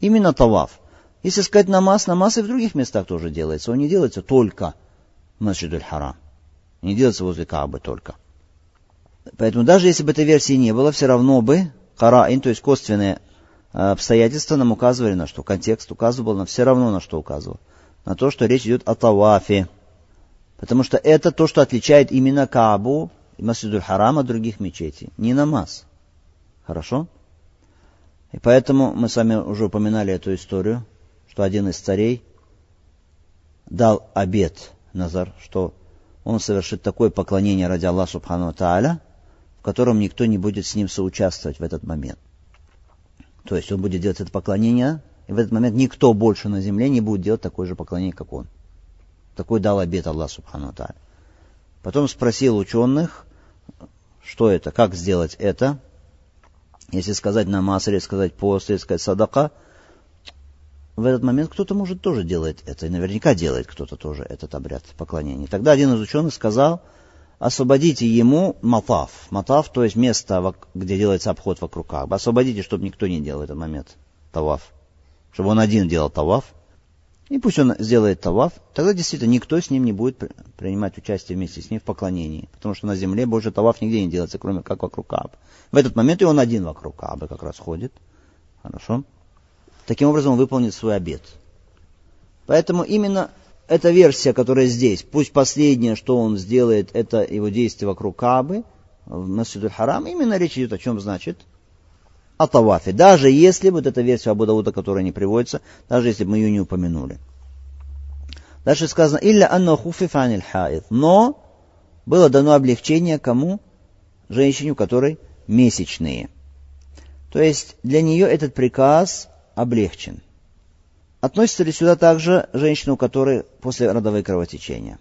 Именно Таваф. Если сказать намаз, намаз и в других местах тоже делается. Он не делается только в Масджидуль Харам. Не делается возле Каабы только. Поэтому даже если бы этой версии не было, все равно бы хараин, то есть косвенные обстоятельства нам указывали на что? Контекст указывал нам все равно на что указывал. На то, что речь идет о тавафе. Потому что это то, что отличает именно Каабу и Масидуль Харам от других мечетей. Не намаз. Хорошо? И поэтому мы с вами уже упоминали эту историю, что один из царей дал обет Назар, что он совершит такое поклонение ради Аллаха Субхану Тааля, в котором никто не будет с ним соучаствовать в этот момент. То есть он будет делать это поклонение, и в этот момент никто больше на земле не будет делать такое же поклонение, как он. Такой дал обет Аллах Субхану Тааля. Потом спросил ученых, что это, как сделать это. Если сказать намаз, или сказать пост, или сказать садака, в этот момент кто-то, может, тоже делает это. И наверняка делает кто-то тоже этот обряд поклонения. Тогда один из ученых сказал, освободите ему матаф. Матаф, то есть место, где делается обход вокруг Каба. Освободите, чтобы никто не делал этот момент таваф. Чтобы он один делал таваф. И пусть он сделает таваф, тогда действительно никто с ним не будет принимать участие вместе с ним в поклонении. Потому что на земле больше таваф нигде не делается, кроме как вокруг Каабы. В этот момент и он один вокруг Каабы как раз ходит. Хорошо? Таким образом он выполнит свой обет. Поэтому именно эта версия, которая здесь, пусть последнее, что он сделает, это его действие вокруг Кабы, в Масджид Харам, именно речь идет о чем значит? О Тавафе. Даже если вот эта версия Абу Дауда, которая не приводится, даже если бы мы ее не упомянули. Дальше сказано, «Илля анна хуфифаниль хаид». Но было дано облегчение кому? Женщине, у которой месячные. То есть для нее этот приказ облегчен. Относится ли сюда также женщина, у которой после родовые кровотечения?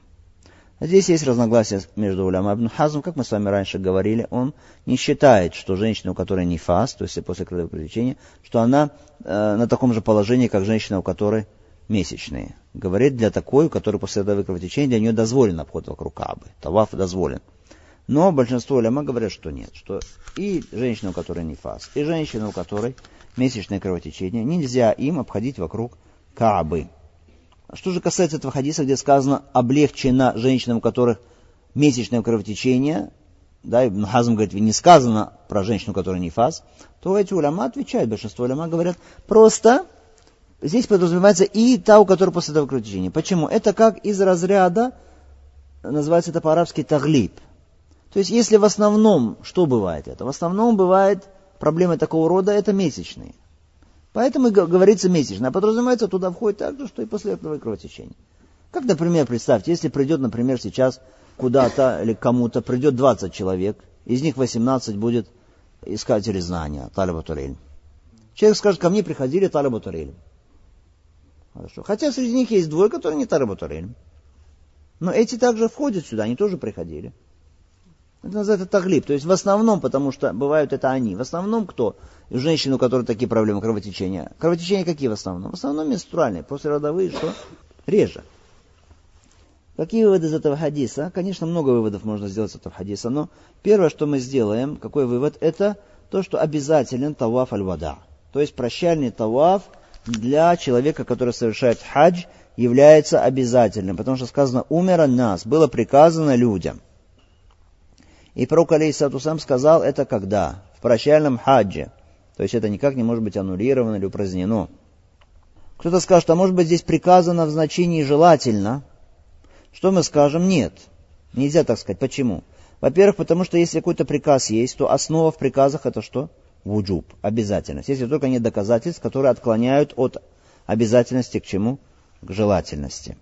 Здесь есть разногласия между уляма Ибн Хазм, как мы с вами раньше говорили, он не считает, что женщина, у которой не фас, то есть после родовых кровотечения, что она э, на таком же положении, как женщина, у которой месячные. Говорит, для такой, у которой после родовых кровотечения, для нее дозволен обход вокруг Кабы. Таваф дозволен. Но большинство уляма говорят, что нет, что и женщина, у которой не фас, и женщина, у которой месячное кровотечение, нельзя им обходить вокруг Каабы. Что же касается этого хадиса, где сказано облегчено женщинам, у которых месячное кровотечение, да, Ибн Хазм говорит, не сказано про женщину, которая не фаз, то эти уляма отвечают, большинство уляма говорят, просто здесь подразумевается и та, у которой после этого кровотечения. Почему? Это как из разряда, называется это по-арабски таглиб. То есть, если в основном, что бывает это? В основном бывает проблемы такого рода, это месячные. Поэтому говорится месячно. А подразумевается, туда входит также, что и после этого кровотечения. Как, например, представьте, если придет, например, сейчас куда-то или кому-то придет 20 человек, из них 18 будет искатели знания, талиба. Человек скажет, ко мне приходили талиба. Хорошо. Хотя среди них есть двое, которые не талиба. Но эти также входят сюда, они тоже приходили. Это называется таглиб. То есть в основном, потому что бывают это они. В основном кто? Женщины, у которых такие проблемы кровотечения. Кровотечения какие в основном? В основном менструальные. Послеродовые что? Реже. Какие выводы из этого хадиса? Конечно, много выводов можно сделать из этого хадиса, но первое, что мы сделаем, какой вывод, это то, что обязателен таваф аль-вада. То есть прощальный таваф для человека, который совершает хадж, является обязательным, потому что сказано «умер нас», было приказано людям. И пророк Алейсату сам сказал это когда? В прощальном хаджи. То есть это никак не может быть аннулировано или упразднено. Кто-то скажет, а может быть здесь приказано в значении желательно. Что мы скажем? Нет. Нельзя так сказать. Почему? Во-первых, потому что если какой-то приказ есть, то основа в приказах это что? Вуджуб, обязательность. Если только нет доказательств, которые отклоняют от обязательности к чему? К желательности.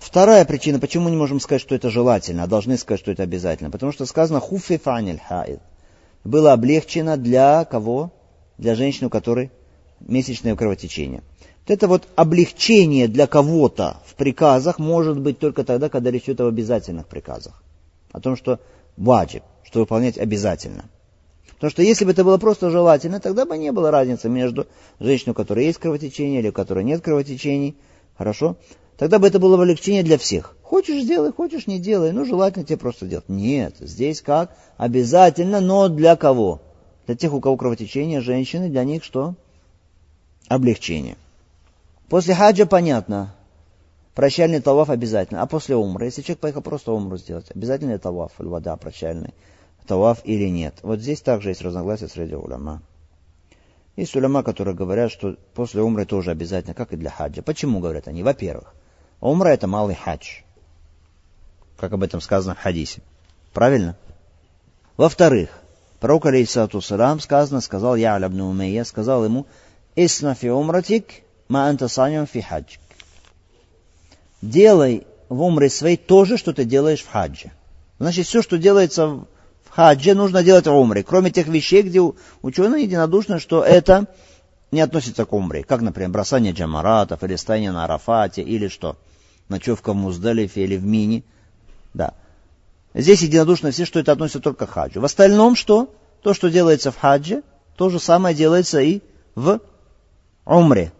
Вторая причина, почему мы не можем сказать, что это желательно, а должны сказать, что это обязательно. Потому что сказано хуфи фаниль хаид. Было облегчено для кого? Для женщины, у которой месячное кровотечение. Вот это вот облегчение для кого-то в приказах может быть только тогда, когда речь идет об обязательных приказах. О том, что ваджиб, что выполнять обязательно. Потому что если бы это было просто желательно, тогда бы не было разницы между женщиной, у которой есть кровотечение или у которой нет кровотечений. Хорошо? Тогда бы это было облегчение для всех. Хочешь сделай, хочешь не делай, ну желательно тебе просто делать. Нет, здесь как? Обязательно, но для кого? Для тех, у кого кровотечение, женщины, для них что? Облегчение. После хаджа понятно, прощальный таваф обязательно. А после умры, если человек поехал просто умру сделать, обязательно таваф, или вода прощальный таваф или нет. Вот здесь также есть разногласия среди уляма. Есть уляма, которые говорят, что после умры тоже обязательно, как и для хаджа. Почему говорят они? Во-первых, умра это малый хадж, как об этом сказано в хадисе. Правильно? Во-вторых, пророк, алейхиссалату салам, сказано, сказал я ибн Умейя, сказал ему, «Исна фи умратик, ма анта саням фи хаджик». Делай в умре своей то же, что ты делаешь в хаджи. Значит, все, что делается в хаджи нужно делать в умре, кроме тех вещей, где ученые единодушны, что это не относится к умре, как, например, бросание джамаратов, или стояние на Арафате, или что, ночевка в Муздалифе или в Мини. Да. Здесь единодушно все, что это относится только к хаджу. В остальном что? То, что делается в хаджи, то же самое делается и в умре.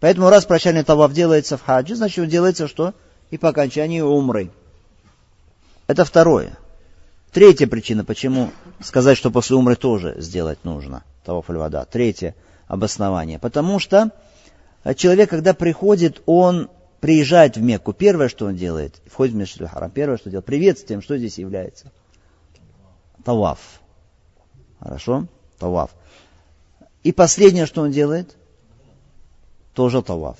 Поэтому раз прощальный таваф делается в хаджи, значит он делается что? И по окончании умры. Это второе. Третья причина, почему сказать, что после умры тоже сделать нужно. Таваф вода. Третье обоснование. Потому что человек, когда приходит, он приезжает в Мекку. Первое, что он делает, входит в Мешхид Харам. Первое, что делает, приветствием, что здесь является? Таваф. Хорошо? Таваф. И последнее, что он делает? Тоже таваф.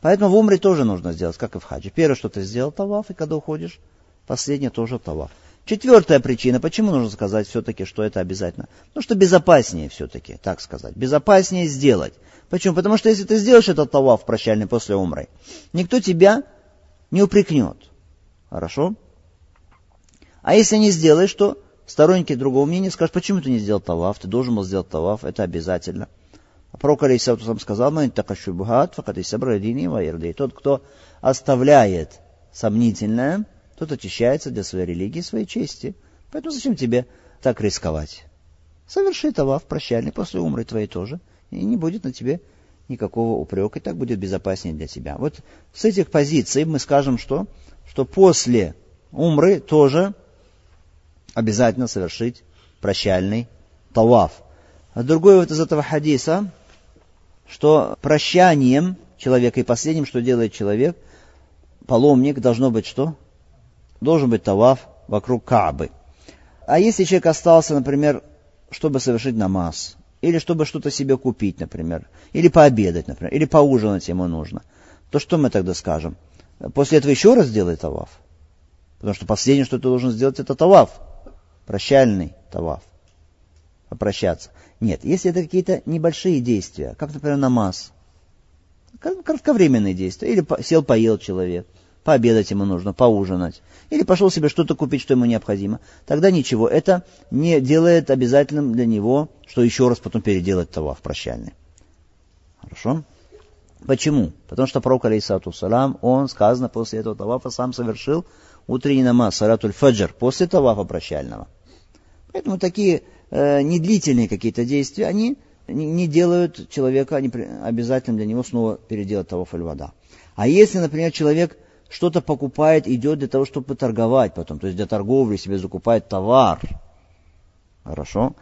Поэтому в умре тоже нужно сделать, как и в хаджи. Первое, что ты сделал таваф, и когда уходишь, последнее тоже таваф. Четвертая причина, почему нужно сказать все-таки, что это обязательно? Ну, что безопаснее все-таки, так сказать. Безопаснее сделать. Почему? Потому что если ты сделаешь этот таваф прощальный после умры, никто тебя не упрекнет. Хорошо? А если не сделаешь, то сторонники другого мнения скажут, почему ты не сделал таваф, ты должен был сделать таваф, это обязательно. А пророк алейхи-ссаляту ва-ссалям сказал, «من اتقى الشبهات فقد Тот, кто оставляет сомнительное, тот очищается для своей религии, своей чести. Поэтому зачем тебе так рисковать? Соверши таваф прощальный после умры твоей тоже, и не будет на тебе никакого упрека, и так будет безопаснее для тебя. Вот с этих позиций мы скажем, что, что после умры тоже обязательно совершить прощальный таваф. А другой вот из этого хадиса, что прощанием человека и последним, что делает человек, паломник, должно быть что? Должен быть таваф вокруг Каабы. А если человек остался, например, чтобы совершить намаз, или чтобы что-то себе купить, например, или пообедать, например, или поужинать ему нужно, то что мы тогда скажем? После этого еще раз сделай таваф. Потому что последнее, что ты должен сделать, это таваф. Прощальный таваф. Попрощаться. Нет, если это какие-то небольшие действия, как, например, намаз, кратковременные действия, или сел, поел человек – пообедать ему нужно, поужинать, или пошел себе что-то купить, что ему необходимо, тогда ничего. Это не делает обязательным для него, что еще раз потом переделать таваф прощальный. Хорошо? Почему? Потому что пророк, алейсату салам, он, сказано, после этого тавафа сам совершил утренний намаз, салатуль фаджр, после тавафа прощального. Поэтому такие э, недлительные какие-то действия, они не, делают человека они, обязательным для него снова переделать таваф аль-вада. А если, например, человек что-то покупает, идет для того, чтобы торговать потом, то есть для торговли себе закупает товар. Хорошо.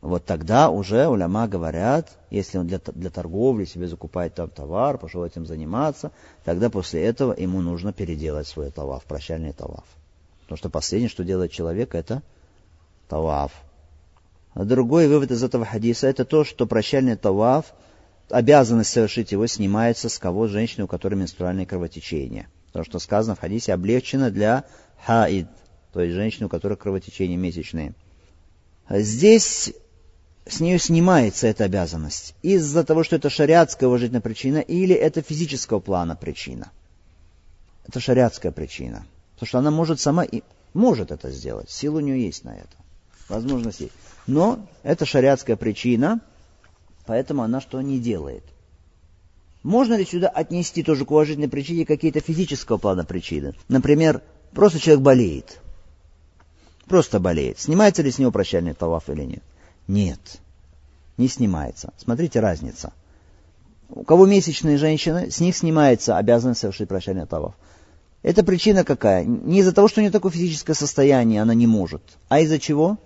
вот тогда уже уляма говорят, если он для, для торговли себе закупает там товар, пошел этим заниматься, тогда после этого ему нужно переделать свой таваф, прощальный таваф. Потому что последнее, что делает человек, это таваф. А другой вывод из этого хадиса, это то, что прощальный таваф, обязанность совершить его снимается с кого женщины, у которой менструальное кровотечение. Потому что сказано в хадисе, облегчено для хаид, то есть женщины, у которых кровотечение месячные. Здесь с нее снимается эта обязанность из-за того, что это шариатская уважительная причина или это физического плана причина. Это шариатская причина. Потому что она может сама и может это сделать. Сила у нее есть на это. Возможность есть. Но это шариатская причина, поэтому она что не делает. Можно ли сюда отнести тоже к уважительной причине какие-то физического плана причины? Например, просто человек болеет. Просто болеет. Снимается ли с него прощальный таваф или нет? Нет, не снимается. Смотрите разница. У кого месячные женщины, с них снимается обязанность совершить прощальный таваф. Это причина какая? Не из-за того, что у нее такое физическое состояние, она не может. А из-за чего?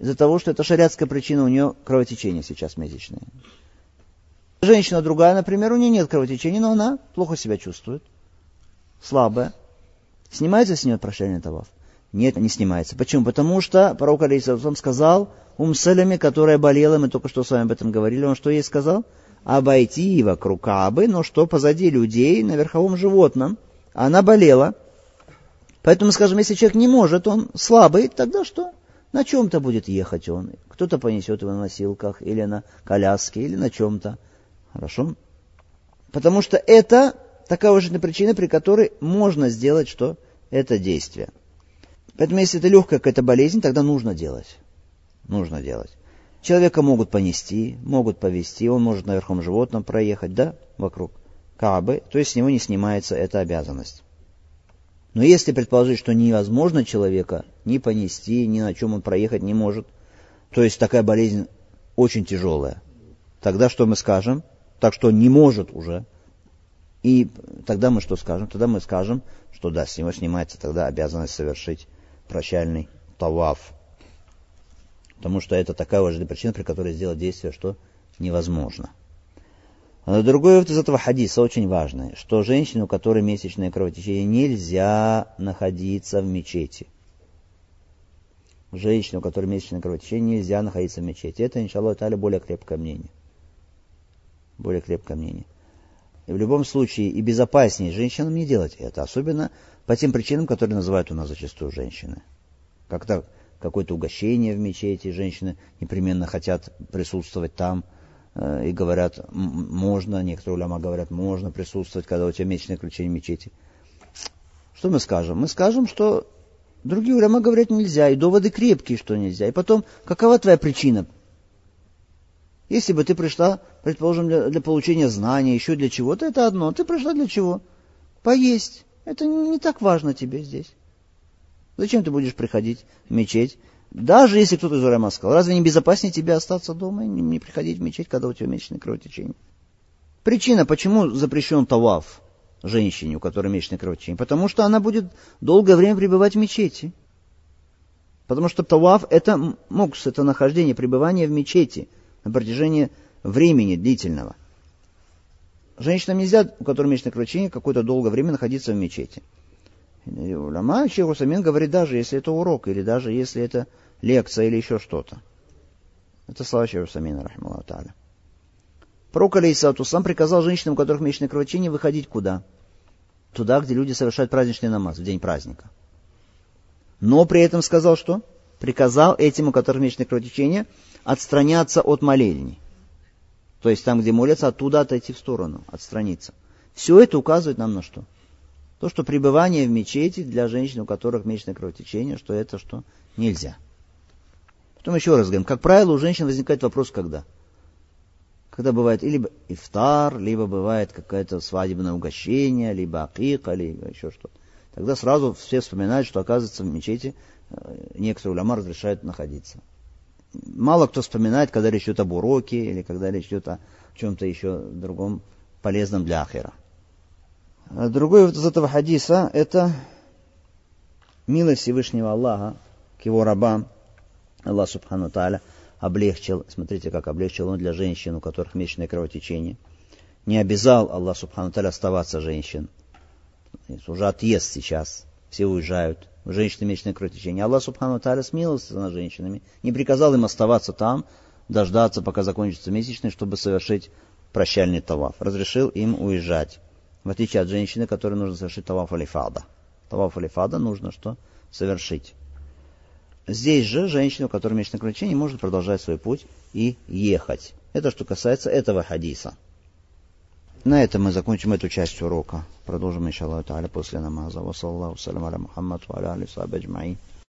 Из-за того, что это шариатская причина, у нее кровотечение сейчас месячное. Женщина другая, например, у нее нет кровотечения, но она плохо себя чувствует, слабая. Снимается с нее прощальный таваф? Нет, не снимается. Почему? Потому что пророк Алейсалам сказал, Ум Саляме, которая болела, мы только что с вами об этом говорили, он что ей сказал? Обойти вокруг Каабы, но что позади людей на верховом животном. Она болела. Поэтому, скажем, если человек не может, он слабый, тогда что? На чем-то будет ехать он. Кто-то понесет его на носилках, или на коляске, или на чем-то. Хорошо? Потому что это такая уважительная причина, при которой можно сделать что? Это действие. Поэтому, если это легкая какая-то болезнь, тогда нужно делать. Нужно делать. Человека могут понести, могут повести, он может на верхом животном проехать, да, вокруг Каабы, то есть с него не снимается эта обязанность. Но если предположить, что невозможно человека ни понести, ни на чем он проехать не может, то есть такая болезнь очень тяжелая, тогда что мы скажем? Так что не может уже. И тогда мы что скажем? Тогда мы скажем, что да, с него снимается тогда обязанность совершить прощальный таваф. Потому что это такая важная причина, при которой сделать действие, что невозможно. А другой вывод из этого хадиса очень важный, что женщине, у которой месячное кровотечение, нельзя находиться в мечети. Женщине, у которой месячное кровотечение, нельзя находиться в мечети. Это, иншаллах, более крепкое мнение. Более крепкое мнение. И в любом случае и безопаснее женщинам не делать это, особенно по тем причинам, которые называют у нас зачастую женщины. Как-то какое-то угощение в мечети, женщины непременно хотят присутствовать там э, и говорят, можно, некоторые уляма говорят, можно присутствовать, когда у тебя ключение в мечети. Что мы скажем? Мы скажем, что другие уляма говорят нельзя, и доводы крепкие, что нельзя. И потом, какова твоя причина? Если бы ты пришла, предположим, для, для получения знания, еще для чего-то, это одно. Ты пришла для чего? Поесть. Это не так важно тебе здесь. Зачем ты будешь приходить в мечеть? Даже если кто-то из Урама сказал, разве не безопаснее тебе остаться дома и не приходить в мечеть, когда у тебя месячное кровотечение? Причина, почему запрещен таваф женщине, у которой месячное кровотечение? Потому что она будет долгое время пребывать в мечети. Потому что таваф это мокс, это нахождение, пребывание в мечети на протяжении времени длительного. Женщинам нельзя, у которой месячное кровотечение, какое-то долгое время находиться в мечети. Уляма Шейху Самин говорит, даже если это урок, или даже если это лекция, или еще что-то. Это слова Шейху Самина, рахмаллаху та'аля. Пророк Алейсату сам приказал женщинам, у которых месячное кровотечение, выходить куда? Туда, где люди совершают праздничный намаз, в день праздника. Но при этом сказал что? Приказал этим, у которых месячное кровотечение, отстраняться от молельни. То есть там, где молятся, оттуда отойти в сторону, отстраниться. Все это указывает нам на что? То, что пребывание в мечети для женщин, у которых месячное кровотечение, что это что? Нельзя. Потом еще раз говорим, как правило, у женщин возникает вопрос, когда? Когда бывает либо ифтар, либо бывает какое-то свадебное угощение, либо акика, либо еще что-то. Тогда сразу все вспоминают, что оказывается в мечети э, некоторые уляма разрешают находиться. Мало кто вспоминает, когда речь идет об уроке или когда речь идет о чем-то еще другом полезном для ахира. А другой из этого хадиса – это милость Всевышнего Аллаха к его рабам, Аллах Субхану Тааля, облегчил, смотрите, как облегчил он для женщин, у которых месячное кровотечение. Не обязал Аллах Субхану Таля оставаться женщин. Уже отъезд сейчас, все уезжают. У месячное кровотечение. Аллах Субхану Таля смилился над женщинами, не приказал им оставаться там, дождаться, пока закончится месячный, чтобы совершить прощальный таваф. Разрешил им уезжать. В отличие от женщины, которой нужно совершить таваф алифада. Таваф алифада нужно что? Совершить. Здесь же женщина, у которой месячное кровотечение, может продолжать свой путь и ехать. Это что касается этого хадиса. На этом мы закончим эту часть урока. Продолжим, иншаллаху та'аля, после намаза. Ва саллаху салям аля Мухаммад ва аля али